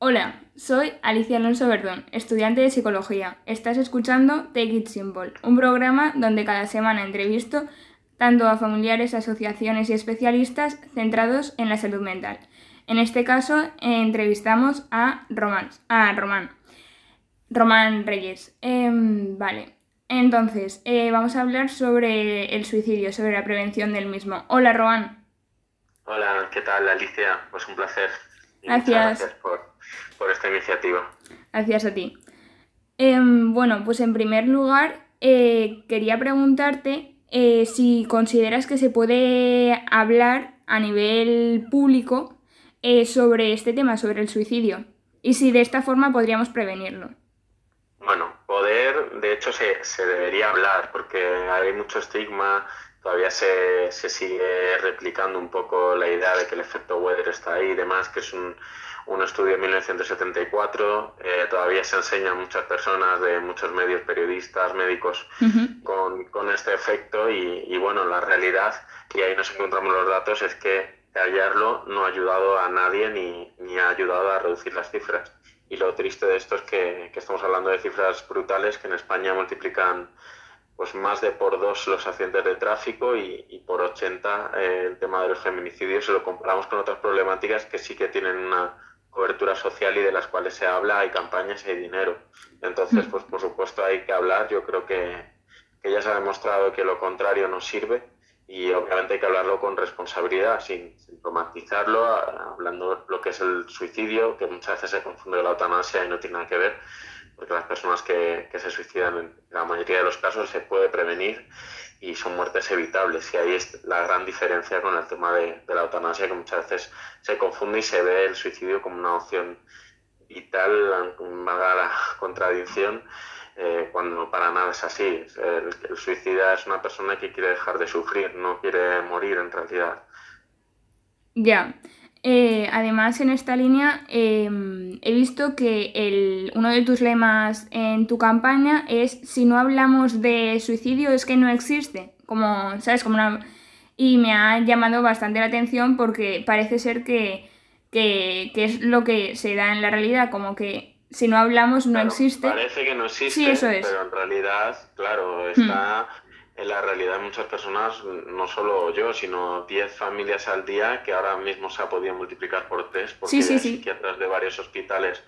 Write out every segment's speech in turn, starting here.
Hola, soy Alicia Alonso Verdón, estudiante de psicología. Estás escuchando Take It Simple, un programa donde cada semana entrevisto tanto a familiares, asociaciones y especialistas centrados en la salud mental. En este caso, entrevistamos a Román. A Román. Reyes. Em, vale. Entonces, eh, vamos a hablar sobre el suicidio, sobre la prevención del mismo. Hola, Román. Hola, ¿qué tal, Alicia? Pues un placer. Gracias. gracias por, por esta iniciativa. Gracias a ti. Em, bueno, pues en primer lugar, eh, quería preguntarte eh, si consideras que se puede hablar a nivel público eh, sobre este tema, sobre el suicidio, y si de esta forma podríamos prevenirlo. Bueno, poder, de hecho, se, se debería hablar, porque hay mucho estigma, todavía se, se sigue replicando un poco la idea de que el efecto Weather está ahí y demás, que es un, un estudio de 1974. Eh, todavía se enseña a muchas personas de muchos medios, periodistas, médicos, con, con, este efecto. Y, y, bueno, la realidad, y ahí nos encontramos los datos, es que hallarlo no ha ayudado a nadie ni, ni ha ayudado a reducir las cifras. Y lo triste de esto es que, que estamos hablando de cifras brutales que en España multiplican pues más de por dos los accidentes de tráfico y, y por 80 eh, el tema de los feminicidios. Si lo comparamos con otras problemáticas que sí que tienen una, cobertura social y de las cuales se habla, hay campañas y hay dinero. Entonces, pues por supuesto hay que hablar. Yo creo que, que ya se ha demostrado que lo contrario no sirve y obviamente hay que hablarlo con responsabilidad, sin, sin romantizarlo, hablando lo que es el suicidio, que muchas veces se confunde con la eutanasia y no tiene nada que ver, porque las personas que, que se suicidan en la mayoría de los casos se puede prevenir y son muertes evitables. Y ahí es la gran diferencia con el tema de, de, la eutanasia, que muchas veces se confunde y se ve el suicidio como una opción vital, valga la contradicción, eh, cuando para nada es así. El, el, suicida es una persona que quiere dejar de sufrir, no quiere morir en realidad. Ya. Eh, además, en esta línea eh, he visto que el, uno de tus lemas en tu campaña es si no hablamos de suicidio es que no existe. Como, ¿sabes? Como una... Y me ha llamado bastante la atención porque parece ser que, que, que es lo que se da en la realidad, como que si no hablamos no claro, existe. Parece que no existe, sí, eso es. pero en realidad, claro, está... Hmm en la realidad muchas personas, no solo yo, sino 10 familias al día, que ahora mismo se ha podido multiplicar por tres, porque sí, sí, hay sí. psiquiatras de varios hospitales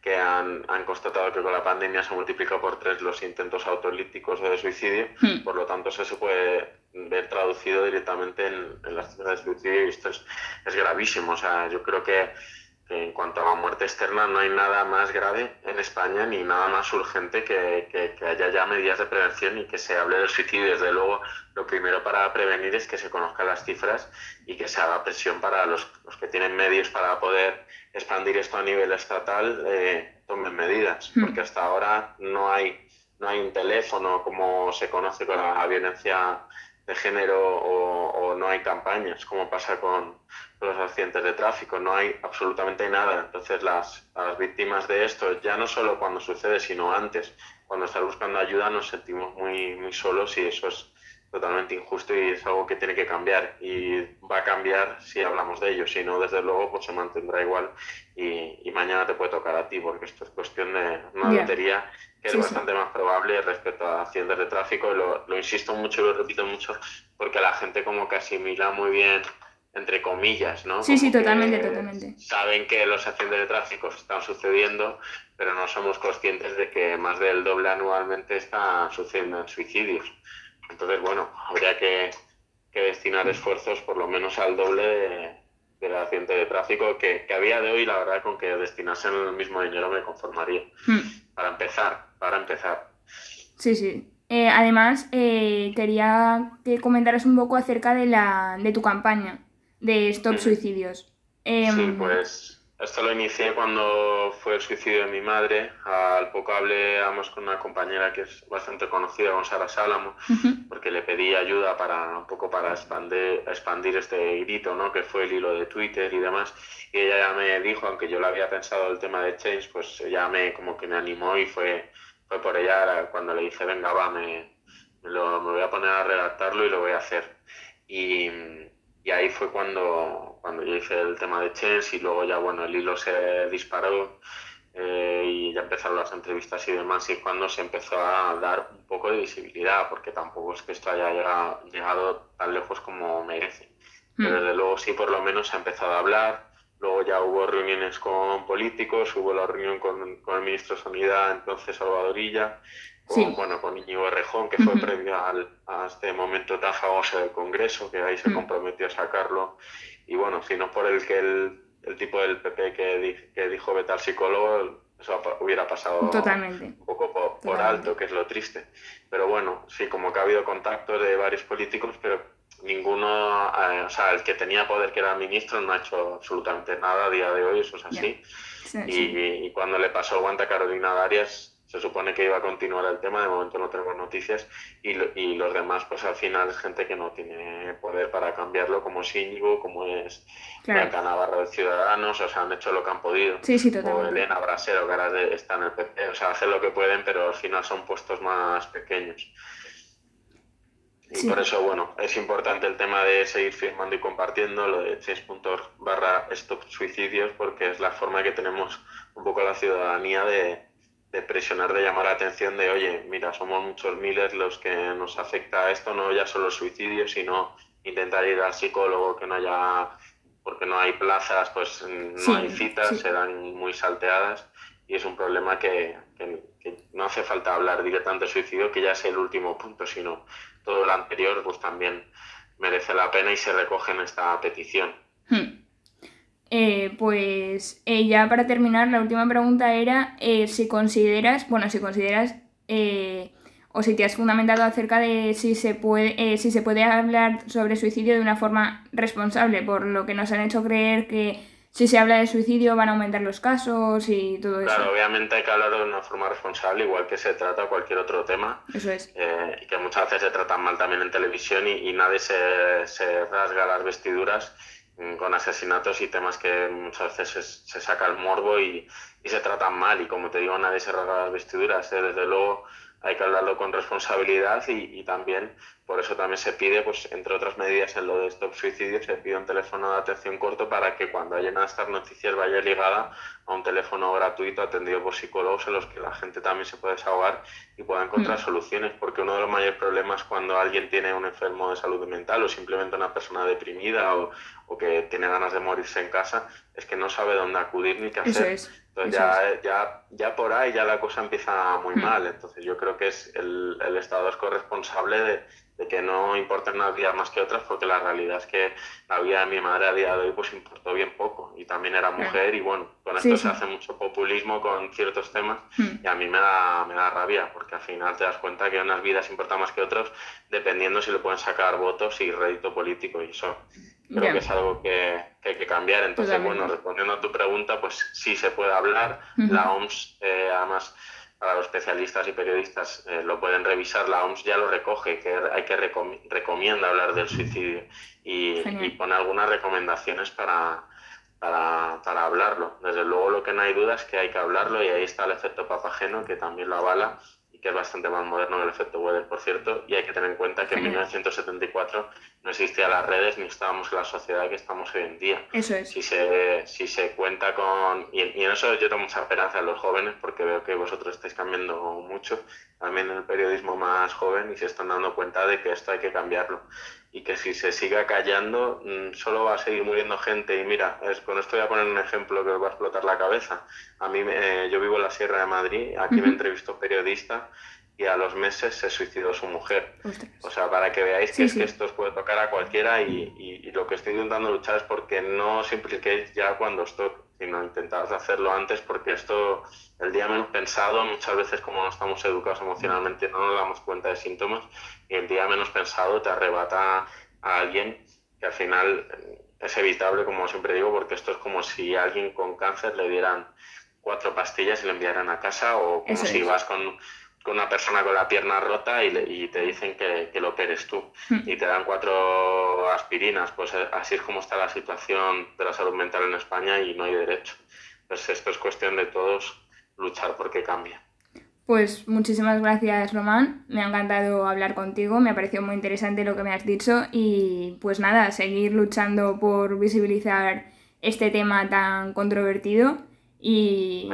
que han, han, constatado que con la pandemia se multiplicado por tres los intentos autolíticos o de suicidio, hmm. por lo tanto eso se puede ver traducido directamente en, en las cifras de suicidio y esto es, es gravísimo. O sea, yo creo que en cuanto a la muerte externa no hay nada más grave en España ni nada más urgente que, que, que, haya ya medidas de prevención y que se hable del suicidio. Desde luego, lo primero para prevenir es que se conozcan las cifras y que se haga presión para los, los que tienen medios para poder expandir esto a nivel estatal, eh, tomen medidas, Hmm. porque hasta ahora no hay, no hay un teléfono como se conoce con la violencia de género o, o no hay campañas, como pasa con los accidentes de tráfico, no hay absolutamente nada. Entonces las, las víctimas de esto, ya no solo cuando sucede, sino antes, cuando estás buscando ayuda, nos sentimos muy, muy solos y eso es totalmente injusto y es algo que tiene que cambiar y va a cambiar si hablamos de ello, si no, desde luego, pues se mantendrá igual y, y mañana te puede tocar a ti, porque esto es cuestión de una lotería que es sí. bastante más probable respecto a accidentes de tráfico. Y lo, lo insisto mucho y lo repito mucho porque la gente como que asimila muy bien entre comillas, ¿no? Sí, sí, totalmente, totalmente. Saben que los accidentes de tráfico están sucediendo, pero no somos conscientes de que más del doble anualmente están sucediendo en suicidios. Entonces, bueno, habría que, que destinar esfuerzos por lo menos al doble de, del accidente de tráfico, que, que a día de hoy, la verdad, con que destinasen el mismo dinero me conformaría. Hmm. Para empezar, para empezar. Sí, sí. Eh, además, eh, quería que comentaras un poco acerca de, la, de tu campaña de Stop. Suicidios. Em, Sí, pues esto lo inicié cuando fue el suicidio de mi madre. Al poco hablamos con una compañera que es bastante conocida, con Sara Sálamo, porque le pedí ayuda para un poco para expandir, expandir este grito, ¿no? Que fue el hilo de Twitter y demás. Y ella ya me dijo, aunque yo lo había pensado el tema de Change, pues ella me como que me animó y fue, fue por ella cuando le dije, venga, va, me, me, lo, me voy a poner a redactarlo y lo voy a hacer. Y, y ahí fue cuando, cuando yo hice el tema de Chens y luego ya, bueno, el hilo se disparó eh, y ya empezaron las entrevistas y demás y cuando se empezó a dar un poco de visibilidad, porque tampoco es que esto haya llegado, llegado tan lejos como merece. Pero mm. desde luego sí, por lo menos se ha empezado a hablar. Luego ya hubo reuniones con políticos, hubo la reunión con, con el ministro de Sanidad, entonces Salvadorilla, con, bueno, con Íñigo Rejón, que fue previo al, a este momento tan famoso del Congreso, que ahí se mm. comprometió a sacarlo. Y bueno, si no por el que el el tipo del PP que, que dijo vete al psicólogo, eso hubiera pasado un poco por, alto, que es lo triste. Pero bueno, sí, como que ha habido contactos de varios políticos, pero ninguno, eh, o sea, el que tenía poder, que era ministro, no ha hecho absolutamente nada a día de hoy, eso es así. y, y, cuando le pasó el guante a Carolina Darias, se supone que iba a continuar el tema, de momento no tenemos noticias y, y los demás pues al final es gente que no tiene poder para cambiarlo como es Íñigo, como es claro. Navarro de Ciudadanos, o sea, han hecho lo que han podido. Sí, sí, o Elena Brasero, que ahora está en el PP, o sea, hacen lo que pueden, pero al final son puestos más pequeños. Y por eso, bueno, es importante el tema de seguir firmando y compartiendo lo de 6 puntos barra stop suicidios, porque es la forma que tenemos un poco la ciudadanía de, de presionar, de llamar la atención de, oye, mira, somos muchos miles los que nos afecta esto, no ya solo el suicidio, sino intentar ir al psicólogo, que no haya, porque no hay plazas, pues no hay citas, se dan muy salteadas y es un problema que, no hace falta hablar directamente de suicidio, que ya es el último punto, sino todo lo anterior, pues también merece la pena y se recoge en esta petición. Hmm. Eh, pues eh, ya para terminar, la última pregunta era eh, si consideras, bueno, si consideras o si te has fundamentado acerca de si se puede, si se puede hablar sobre suicidio de una forma responsable, por lo que nos han hecho creer que si se habla de suicidio van a aumentar los casos y todo eso. Claro, obviamente hay que hablarlo de una forma responsable, igual que se trata cualquier otro tema. Eso es. y que muchas veces se tratan mal también en televisión y, nadie se, se rasga las vestiduras con asesinatos y temas que muchas veces se, saca el morbo y, y, se tratan mal. Y como te digo, nadie se rasga las vestiduras. ¿eh? Desde luego hay que hablarlo con responsabilidad y, y, también por eso también se pide, pues entre otras medidas en lo de Stop Suicidio, se pide un teléfono de atención corto para que cuando haya estas noticias vaya ligada a un teléfono gratuito atendido por psicólogos en los que la gente también se puede desahogar y pueda encontrar mm. soluciones, porque uno de los mayores problemas cuando alguien tiene un enfermo de salud mental o simplemente una persona deprimida o, o que tiene ganas de morirse en casa es que no sabe dónde acudir ni qué hacer. Entonces ya, ya, ya por ahí ya la cosa empieza muy mm. mal. Entonces yo creo que es el, el Estado es corresponsable de, de que no importen unas vidas más que otras, porque la realidad es que la vida de mi madre a día de hoy pues importó bien poco y también era mujer y bueno, con esto se hace mucho populismo con ciertos temas hmm. y a mí me da, me da rabia porque al final te das cuenta que unas vidas importan más que otras dependiendo si le pueden sacar votos y rédito político y eso creo que es algo que, hay que cambiar. Entonces, bueno, respondiendo a tu pregunta, pues sí se puede hablar. La OMS, eh, además, para los especialistas y periodistas eh, lo pueden revisar, la OMS ya lo recoge, que hay que recomienda hablar del suicidio y, y, pone algunas recomendaciones para, para, para, hablarlo. Desde luego lo que no hay duda es que hay que hablarlo y ahí está el efecto papageno que también lo avala que es bastante más moderno que el efecto Weather, por cierto, y hay que tener en cuenta que en 1974 no existían las redes ni estábamos en la sociedad que estamos hoy en día. Eso es. Si se, si se cuenta con... Y, en eso yo tengo mucha esperanza en los jóvenes porque veo que vosotros estáis cambiando mucho, también en el periodismo más joven, y se están dando cuenta de que esto hay que cambiarlo y que si se siga callando mm, solo va a seguir muriendo gente y mira, es, con esto voy a poner un ejemplo que os va a explotar la cabeza. A mí, yo vivo en la Sierra de Madrid, aquí me entrevistó un periodista y a los meses se suicidó su mujer. O sea, para que veáis que es que esto os puede tocar a cualquiera y, y, lo que estoy intentando luchar es porque no os impliquéis ya cuando esto, sino intentad hacerlo antes porque esto, el día menos pensado, muchas veces como no estamos educados emocionalmente no nos damos cuenta de síntomas y el día menos pensado te arrebata a alguien que al final es evitable, como siempre digo, porque esto es como si a alguien con cáncer le dieran cuatro pastillas y le enviaran a casa o como si vas con con una persona con la pierna rota y, te dicen que, lo operes tú hmm. y te dan cuatro aspirinas. Pues eh, así es como está la situación de la salud mental en España y no hay derecho. Pues esto es cuestión de todos luchar porque cambie. Pues muchísimas gracias, Román. Me ha encantado hablar contigo, me ha parecido muy interesante lo que me has dicho y pues nada, seguir luchando por visibilizar este tema tan controvertido y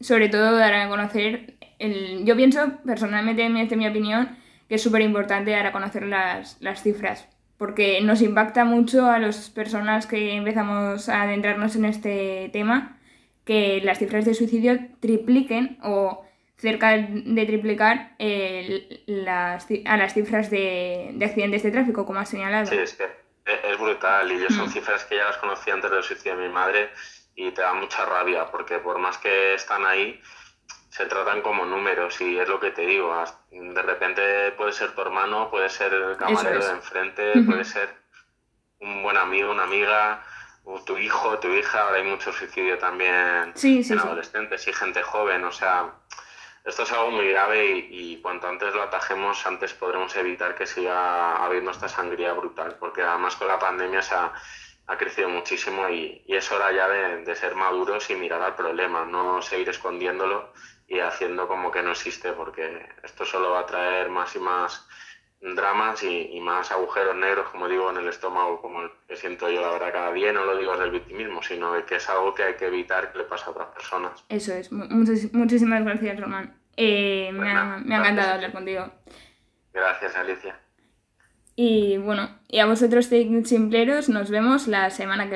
sobre todo dar a conocer, el... yo pienso personalmente, desde mi opinión, que es súper importante dar a conocer las, las cifras, porque nos impacta mucho a las personas que empezamos a adentrarnos en este tema, que las cifras de suicidio tripliquen o cerca de triplicar las, a las cifras de, de, accidentes de tráfico, como has señalado. Sí, es que es brutal y yo son mm. cifras que ya las conocí antes del suicidio de mi madre y te da mucha rabia porque por más que están ahí, se tratan como números y es lo que te digo. De repente puede ser tu hermano, puede ser el camarero de enfrente, puede ser un buen amigo, una amiga, o tu hijo, tu hija. Ahora hay mucho suicidio también en adolescentes y gente joven. O sea, esto es algo muy grave y, cuanto antes lo atajemos, antes podremos evitar que siga habiendo esta sangría brutal, porque además con la pandemia se ha, crecido muchísimo y, es hora ya de, ser maduros y mirar al problema, no seguir escondiéndolo y haciendo como que no existe, porque esto solo va a traer más y más dramas y, más agujeros negros, como digo, en el estómago, como el que siento yo la verdad cada día, no lo digo desde el victimismo, sino que es algo que hay que evitar que le pase a otras personas. Eso es, muchísimas gracias, Román. Eh, me, ha, me ha encantado hablar contigo. Gracias, Alicia. Y bueno, y a vosotros, simpleros, nos vemos la semana que viene.